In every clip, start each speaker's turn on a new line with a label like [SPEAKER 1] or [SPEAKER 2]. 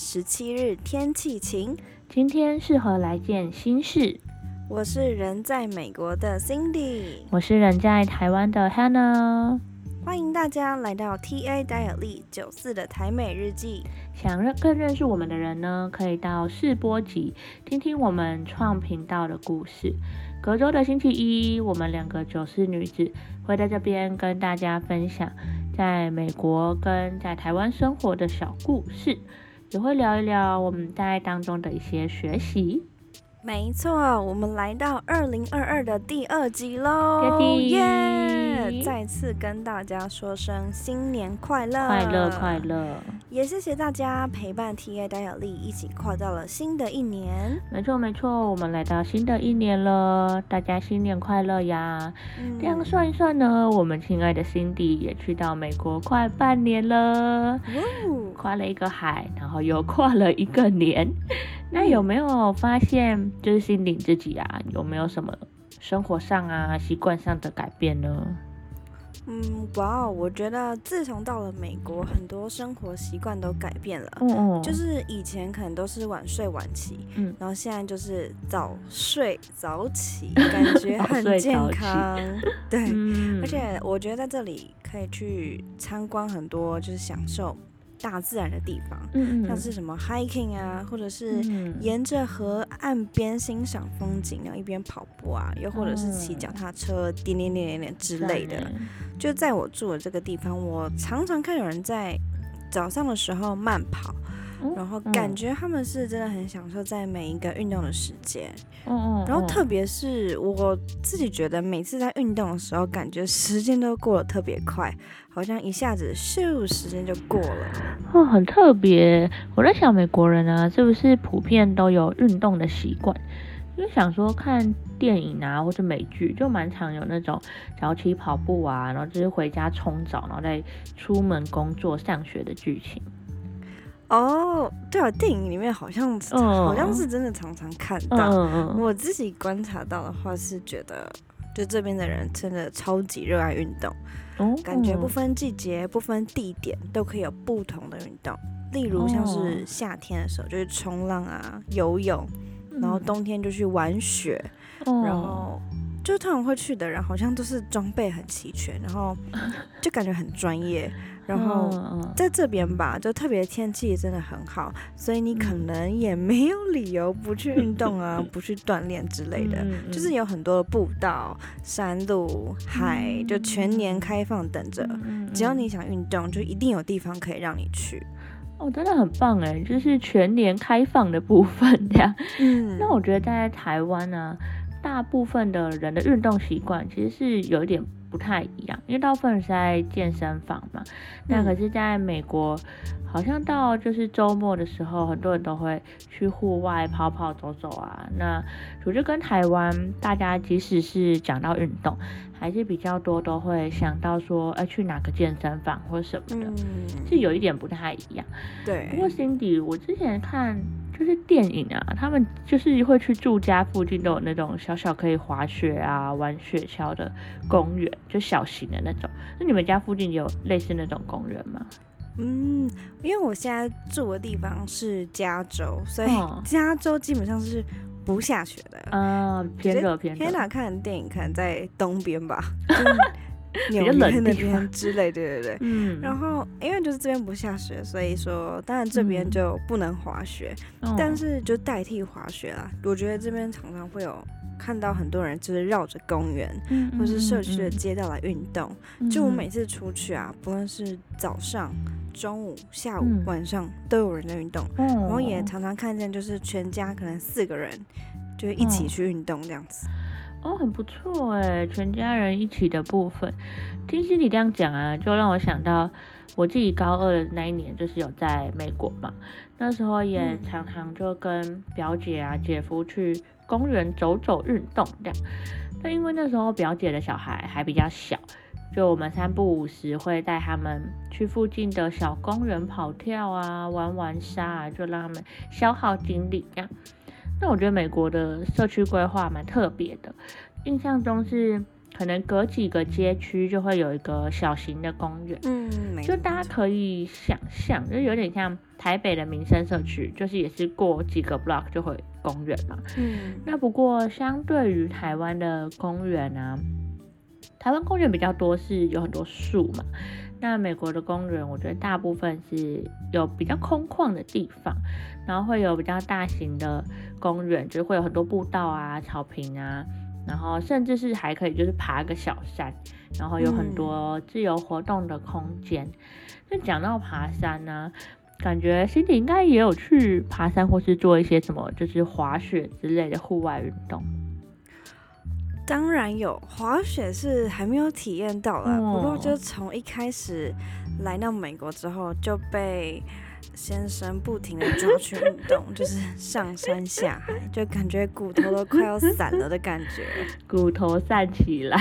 [SPEAKER 1] 十七日，天气晴。
[SPEAKER 2] 今天适合来件心事。
[SPEAKER 1] 我是人在美国的 Cindy，
[SPEAKER 2] 我是人在台湾的 Hannah。
[SPEAKER 1] 欢迎大家来到 TA Daily 九四的台美日记。
[SPEAKER 2] 想认更认识我们的人呢，可以到试播集听听我们创频道的故事。隔周的星期一，我们两个九四女子会在这边跟大家分享在美国跟在台湾生活的小故事，也会聊一聊我们在当中的一些学习。
[SPEAKER 1] 没错，我们来到二零二二的第二集喽！耶！再次跟大家说声新年快乐，
[SPEAKER 2] 快乐快乐！
[SPEAKER 1] 也谢谢大家陪伴 T A 戴小丽一起跨到了新的一年。
[SPEAKER 2] 没错没错，我们来到新的一年了，大家新年快乐呀！这样算一算呢，我们亲爱的 Cindy 也去到美国快半年了，跨了一个海，然后又跨了一个年。那有没有发现，就是心灵自己啊，有没有什么生活上啊、习惯上的改变呢？
[SPEAKER 1] 嗯，哇，我觉得自从到了美国，很多生活习惯都改变了。嗯嗯，就是以前可能都是晚睡晚起，嗯，然后现在就是早睡早起，感觉很健康。对，而且我觉得在这里可以去参观很多，就是享受。大自然的地方，像是什么 hiking 啊，或者是沿着河岸边欣赏风景，然后一边跑步啊，又或者是骑脚踏车点点点点点之类的。就在我住的这个地方，我常常看有人在早上的时候慢跑。然后感觉他们是真的很享受在每一个运动的时间，嗯嗯，然后特别是我自己觉得每次在运动的时候，感觉时间都过得特别快，好像一下子咻时间就过了，
[SPEAKER 2] 哦，很特别。我在想美国人啊，是不是普遍都有运动的习惯？因为想说看电影啊或者美剧，就蛮常有那种早起跑步啊，然后就是回家冲澡，然后再出门工作上学的剧情。
[SPEAKER 1] 哦，对啊，电影里面好像好像是真的常常看到。我自己观察到的话是觉得，就这边的人真的超级热爱运动，感觉不分季节、不分地点都可以有不同的运动。例如像是夏天的时候就是冲浪啊、游泳，然后冬天就去玩雪，然后就他们会去的人好像都是装备很齐全，然后就感觉很专业。然后在这边吧，就特别天气真的很好，所以你可能也没有理由不去运动啊，不去锻炼之类的。就是有很多的步道、山路、海，就全年开放等着。只要你想运动，就一定有地方可以让你去。
[SPEAKER 2] 哦，真的很棒哎，就是全年开放的部分这样。嗯，那我觉得在台湾呢，大部分的人的运动习惯其实是有一点。不太一样，因为大部分是在健身房嘛。那可是在美国，好像到就是周末的时候，很多人都会去户外跑跑走走啊。那我觉得跟台湾大家即使是讲到运动，还是比较多都会想到说，哎，去哪个健身房或什么的，是有一点不太一样。
[SPEAKER 1] 对。
[SPEAKER 2] 不过 Cindy，我之前看。就是电影啊，他们就是会去住家附近都有那种小小可以滑雪啊、玩雪橇的公园，就小型的那种。那你们家附近有类似那种公园吗？
[SPEAKER 1] 嗯，因为我现在住的地方是加州，所以加州基本上是不下雪的。
[SPEAKER 2] 嗯，偏热偏热。
[SPEAKER 1] 天哪，看电影可能在东边吧。纽约那边之类，对对对，嗯，然后因为就是这边不下雪，所以说当然这边就不能滑雪，但是就代替滑雪啦。我觉得这边常常会有看到很多人就是绕着公园或是社区的街道来运动。就我每次出去啊，不论是早上、中午、下午、晚上，都有人在运动，然后也。常常看见就是全家可能四个人就一起去运动这样子。
[SPEAKER 2] 哦，很不错哎，全家人一起的部分，听心你这样讲啊，就让我想到我自己高二的那一年，就是有在美国嘛，那时候也常常就跟表姐啊、姐夫去公园走走运动这样。但因为那时候表姐的小孩还比较小，就我们三不五时会带他们去附近的小公园跑跳啊、玩玩沙啊，就让他们消耗精力这样。那我觉得美国的社区规划蛮特别的，印象中是可能隔几个街区就会有一个小型的公园，
[SPEAKER 1] 嗯，
[SPEAKER 2] 就大家可以想象，就有点像台北的民生社区，就是也是过几个 block 就会公园嘛。
[SPEAKER 1] 嗯，
[SPEAKER 2] 那不过相对于台湾的公园啊，台湾公园比较多是有很多树嘛。那美国的公园，我觉得大部分是有比较空旷的地方，然后会有比较大型的公园，就是会有很多步道啊、草坪啊。然后甚至是还可以，就是爬个小山，然后有很多自由活动的空间。那讲到爬山呢，感觉 Cindy 应该也有去爬山，或是做一些什么，就是滑雪之类的户外运动。
[SPEAKER 1] 当然有，滑雪是还没有体验到了，不过就从一开始来到美国之后就被。先生不停的抓去运动，就是上山下海，就感觉骨头都快要散了的感觉，
[SPEAKER 2] 骨头散起来。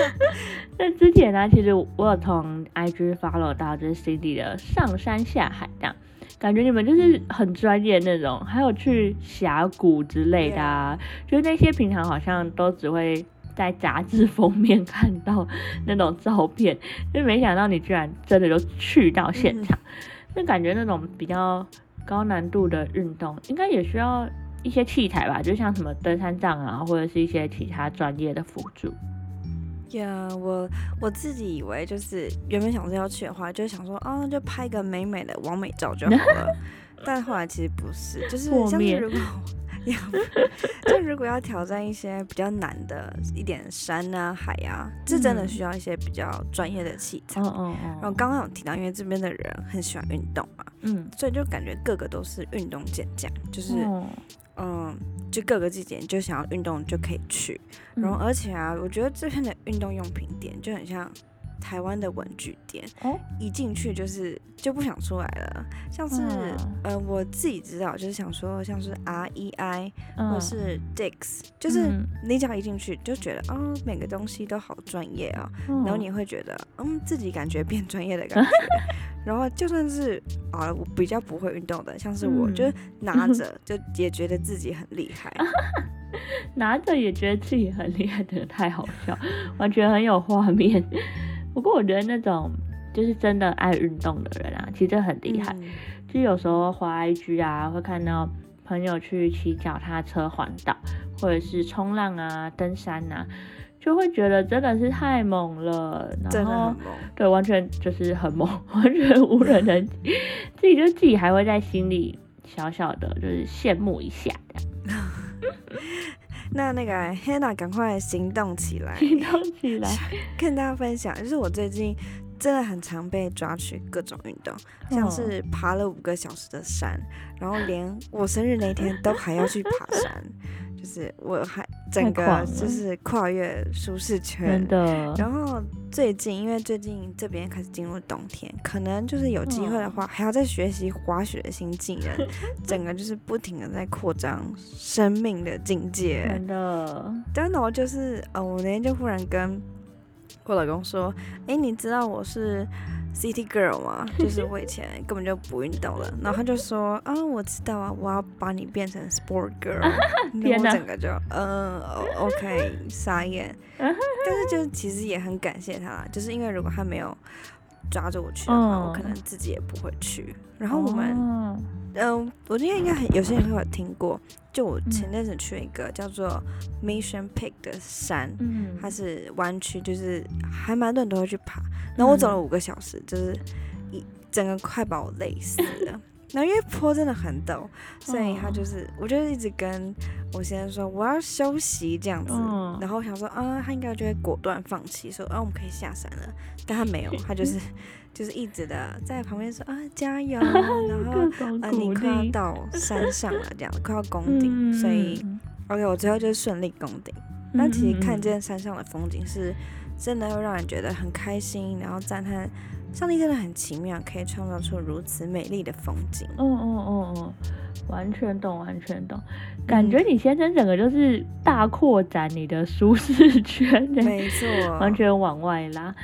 [SPEAKER 2] 那之前呢，其实我有从 IG follow 到就是 Cindy 的上山下海这样，感觉你们就是很专业那种，还有去峡谷之类的啊，就是那些平常好像都只会在杂志封面看到那种照片，就没想到你居然真的就去到现场。那感觉那种比较高难度的运动，应该也需要一些器材吧，就像什么登山杖啊，或者是一些其他专业的辅助。
[SPEAKER 1] 呀，我我自己以为就是原本想说要去的话，就想说啊，那就拍个美美的完美照就好了。但后来其实不是，就是像是如果。就如果要挑战一些比较难的一点山啊海啊，这真的需要一些比较专业的器材。嗯嗯嗯。然后刚刚有提到，因为这边的人很喜欢运动嘛，嗯，所以就感觉个个都是运动健将，就是嗯，就各个季节就想要运动就可以去。然后而且啊，我觉得这边的运动用品店就很像。台湾的文具店，一进去就是就不想出来了。像是呃，我自己知道，就是想说，像是 R E I 或是 Dix，就是你只要一进去就觉得，哦，每个东西都好专业啊。然后你会觉得，嗯，自己感觉变专业的感觉。然后就算是啊，我比较不会运动的，像是我，就是拿着就也觉得自己很厉害，
[SPEAKER 2] 拿着也觉得自己很厉害，真的太好笑，完全很有画面。不过我觉得那种就是真的爱运动的人啊，其实很厉害。就有时候滑 IG 啊，会看到朋友去骑脚踏车环岛，或者是冲浪啊、登山啊，就会觉得真的是太猛了。
[SPEAKER 1] 然后
[SPEAKER 2] 对，完全就是很猛，完全无人能及。自己就自己还会在心里小小的，就是羡慕一下
[SPEAKER 1] 那那个 Hannah，赶快行动起来！
[SPEAKER 2] 行动起来，
[SPEAKER 1] 跟大家分享，就是我最近真的很常被抓去各种运动，像是爬了五个小时的山，然后连我生日那天都还要去爬山。就是我还整个就是跨越舒适圈，然后最近因为最近这边开始进入冬天，可能就是有机会的话，还要再学习滑雪的新技能，整个就是不停的在扩张生命的境界。
[SPEAKER 2] 真的，
[SPEAKER 1] 真的，我就是呃，我那天就忽然跟我老公说，哎，你知道我是。City Girl 嘛，就是我以前根本就不运动了，然后他就说啊，我知道啊，我要把你变成 Sport Girl，然后我整个就嗯，OK，傻眼。但是就其实也很感谢他，就是因为如果他没有抓着我去的话，我可能自己也不会去。然后我们，嗯，我今天应该很有些人会有听过。就我前阵子去一个叫做 Mission Peak 的山，它是弯曲，就是还蛮多人都会去爬。然后我走了五个小时，就是一整个快把我累死了。然后因为坡真的很陡，所以他就是，我就一直跟我先生说我要休息这样子。然后想说啊，他应该就会果断放弃，说啊我们可以下山了。但他没有，他就 是。就是一直的在旁边说啊加油，然后啊你快要到 山上了，这样快要攻顶，所以 OK 我最后就顺利攻顶。那其实看见山上的风景是真的会让人觉得很开心，然后赞叹上帝真的很奇妙，可以创造出如此美丽的风景。
[SPEAKER 2] 嗯嗯嗯嗯，完全懂，完全懂。感觉你先生整个就是大扩展你的舒适圈，
[SPEAKER 1] 没错，
[SPEAKER 2] 完全往外拉。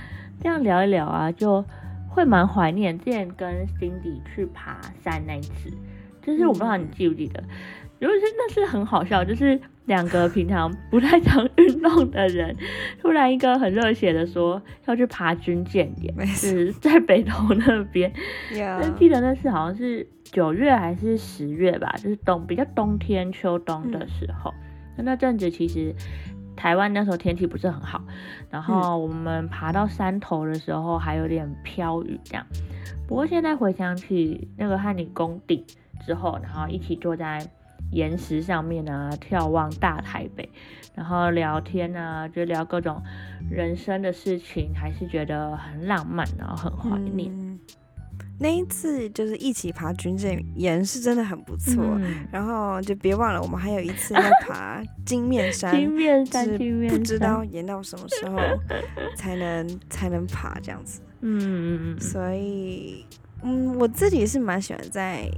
[SPEAKER 2] 这样聊一聊啊，就。会蛮怀念之前跟 Cindy 去爬山那一次，就就是我不知道你记不记得，如果是那是很好笑，就是两个平常不太常运动的人，突然一个很热血的说要去爬军舰点，是在北投那边。那记得那次好像是九月还是十月吧，就是冬比较冬天秋冬的时候，那那阵子其实。台湾那时候天气不是很好，然后我们爬到山头的时候还有点飘雨这样。不过现在回想起那个和你攻顶之后，然后一起坐在岩石上面啊，眺望大台北，然后聊天啊，就聊各种人生的事情，还是觉得很浪漫，然后很怀念。
[SPEAKER 1] 那一次就是一起爬军舰岩是真的很不错，然后就别忘了我们还有一次要爬金面山，
[SPEAKER 2] 金面山，
[SPEAKER 1] 不知道延到什么时候才能才能爬这样子。嗯嗯嗯。所以，嗯，我自己是蛮喜欢在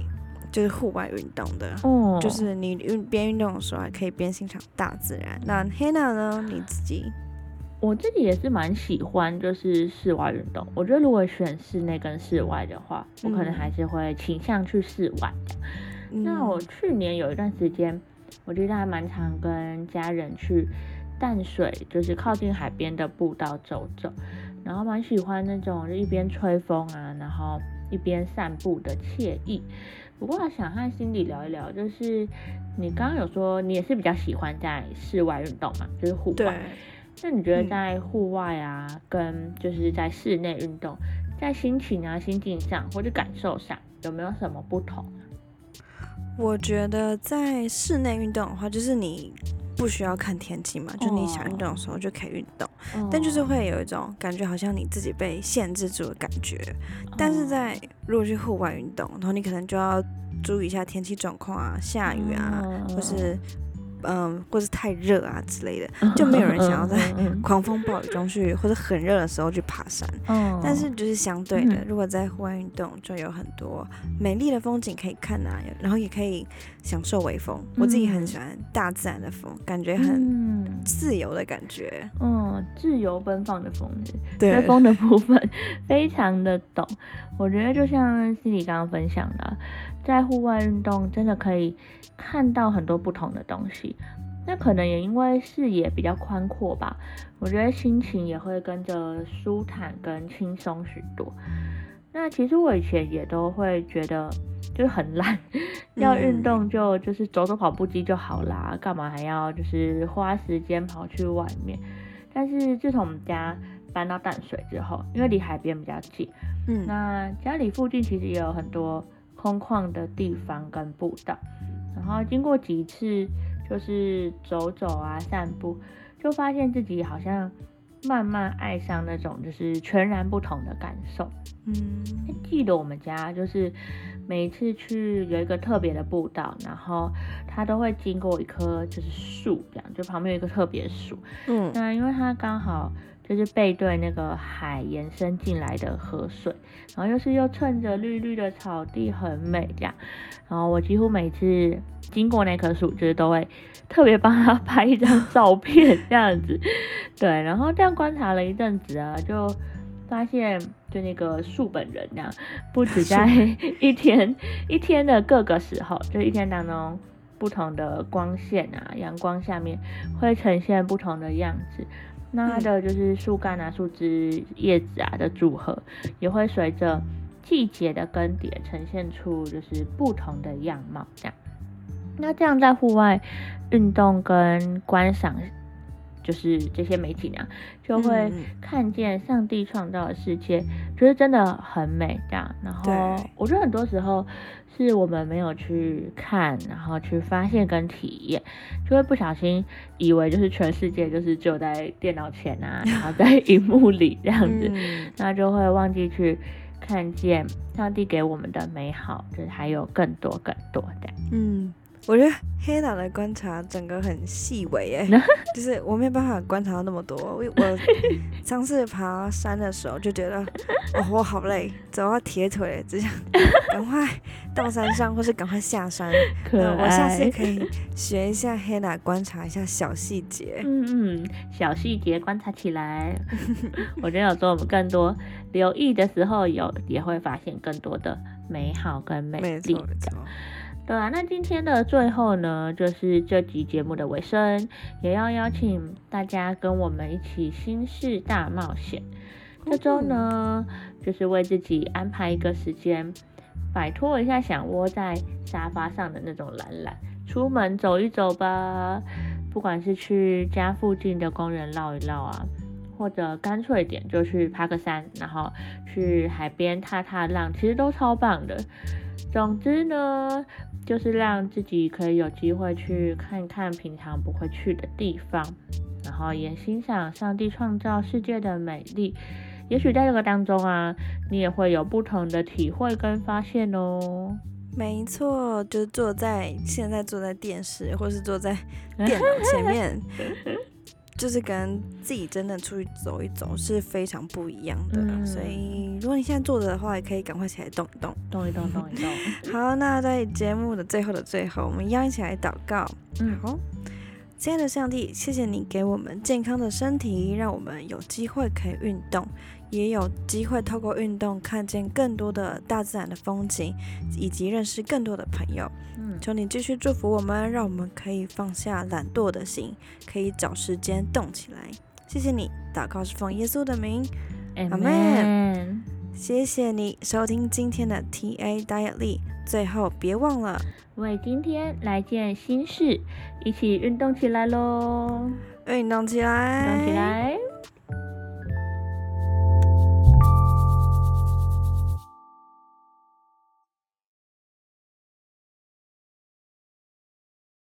[SPEAKER 1] 就是户外运动的，哦，就是你运边运动的时候还可以边欣赏大自然。那 Hannah 呢？你自己？
[SPEAKER 2] 我自己也是蛮喜欢，就是室外运动。我觉得如果选室内跟室外的话，我可能还是会倾向去室外。那我去年有一段时间，我记得还蛮常跟家人去淡水，就是靠近海边的步道走走，然后蛮喜欢那种就一边吹风啊，然后一边散步的惬意。不过想和心里聊一聊，就是你刚刚有说你也是比较喜欢在室外运动嘛，就是户外。那你觉得在户外啊，跟就是在室内运动，在心情啊、心境上或者感受上，有没有什么不同？
[SPEAKER 1] 我觉得在室内运动的话，就是你不需要看天气嘛，就你想运动的时候就可以运动，但就是会有一种感觉，好像你自己被限制住的感觉。但是在如果去户外运动，然后你可能就要注意一下天气状况啊，下雨啊，或是。嗯，或是太热啊之类的，就没有人想要在 狂风暴雨中去，或者很热的时候去爬山。嗯，但是就是相对的，如果在户外运动，就有很多美丽的风景可以看啊，然后也可以享受微风。我自己很喜欢大自然的风，感觉很自由的感觉。
[SPEAKER 2] 嗯，自由奔放的风，对风的部分 非常的懂。我觉得就像西里刚刚分享的。在户外运动真的可以看到很多不同的东西，那可能也因为视野比较宽阔吧，我觉得心情也会跟着舒坦跟轻松许多。那其实我以前也都会觉得就是很懒，要运动就就是走走跑步机就好啦，干嘛还要就是花时间跑去外面？但是自从我们家搬到淡水之后，因为离海边比较近，嗯，那家里附近其实也有很多。空旷的地方跟步道，然后经过几次就是走走啊散步，就发现自己好像慢慢爱上那种就是全然不同的感受。嗯，记得我们家就是每一次去有一个特别的步道，然后它都会经过一棵就是树，这样就旁边有一个特别树。嗯，那因为它刚好。就是背对那个海延伸进来的河水，然后又是又趁着绿绿的草地很美这样，然后我几乎每次经过那棵树，就是都会特别帮他 拍一张照片这样子，对，然后这样观察了一阵子啊，就发现就那个树本人这样，不止在 一天一天的各个时候，就一天当中不同的光线啊阳光下面会呈现不同的样子。那它的就是树干啊、树枝、叶子啊的组合，也会随着季节的更迭，呈现出就是不同的样貌。这样，那这样在户外运动跟观赏，就是这些美景啊，就会看见上帝创造的世界，觉得真的很美。这样，然后我觉得很多时候。是我们没有去看，然后去发现跟体验，就会不小心以为就是全世界就是只有在电脑前啊，然后在荧幕里这样子，那就会忘记去看见上帝给我们的美好，就是还有更多更多的。嗯。
[SPEAKER 1] 我觉得黑岛的观察整个很细微诶，就是我没有办法观察到那么多。我我 上次爬山的时候就觉得，哦，我好累，走到铁腿，只想赶快到山上，或是赶快下山。我下次可以学一下黑娜观察一下小细节。
[SPEAKER 2] 嗯嗯，小细节观察起来，我觉得有时候我们更多留意的时候，有也会发现更多的美好跟美丽。对啊，那今天的最后呢，就是这集节目的尾声，也要邀请大家跟我们一起心事大冒险。这周呢，就是为自己安排一个时间，摆脱一下想窝在沙发上的那种懒懒，出门走一走吧。不管是去家附近的公园绕一绕啊，或者干脆点就去爬个山，然后去海边踏踏浪，其实都超棒的。总之呢。就是让自己可以有机会去看看平常不会去的地方，然后也欣赏上帝创造世界的美丽。也许在这个当中啊，你也会有不同的体会跟发现哦。
[SPEAKER 1] 没错，就是坐在现在坐在电视，或是坐在 电脑前面。就是跟自己真的出去走一走是非常不一样的，所以如果你现在坐着的话，也可以赶快起来动一动，
[SPEAKER 2] 动一动，动一动。
[SPEAKER 1] 好，那在节目的最后的最后，我们一样一起来祷告。嗯，好，亲爱的上帝，谢谢你给我们健康的身体，让我们有机会可以运动。也有机会透过运动看见更多的大自然的风景，以及认识更多的朋友。嗯，求你继续祝福我们，让我们可以放下懒惰的心，可以找时间动起来。谢谢你，祷告是奉耶稣的名，
[SPEAKER 2] 阿门。
[SPEAKER 1] 谢谢你收听今天的 T A Daily，最后别忘了
[SPEAKER 2] 为今天来件新事，一起运动起来喽！
[SPEAKER 1] 运动起来，
[SPEAKER 2] 运动起来。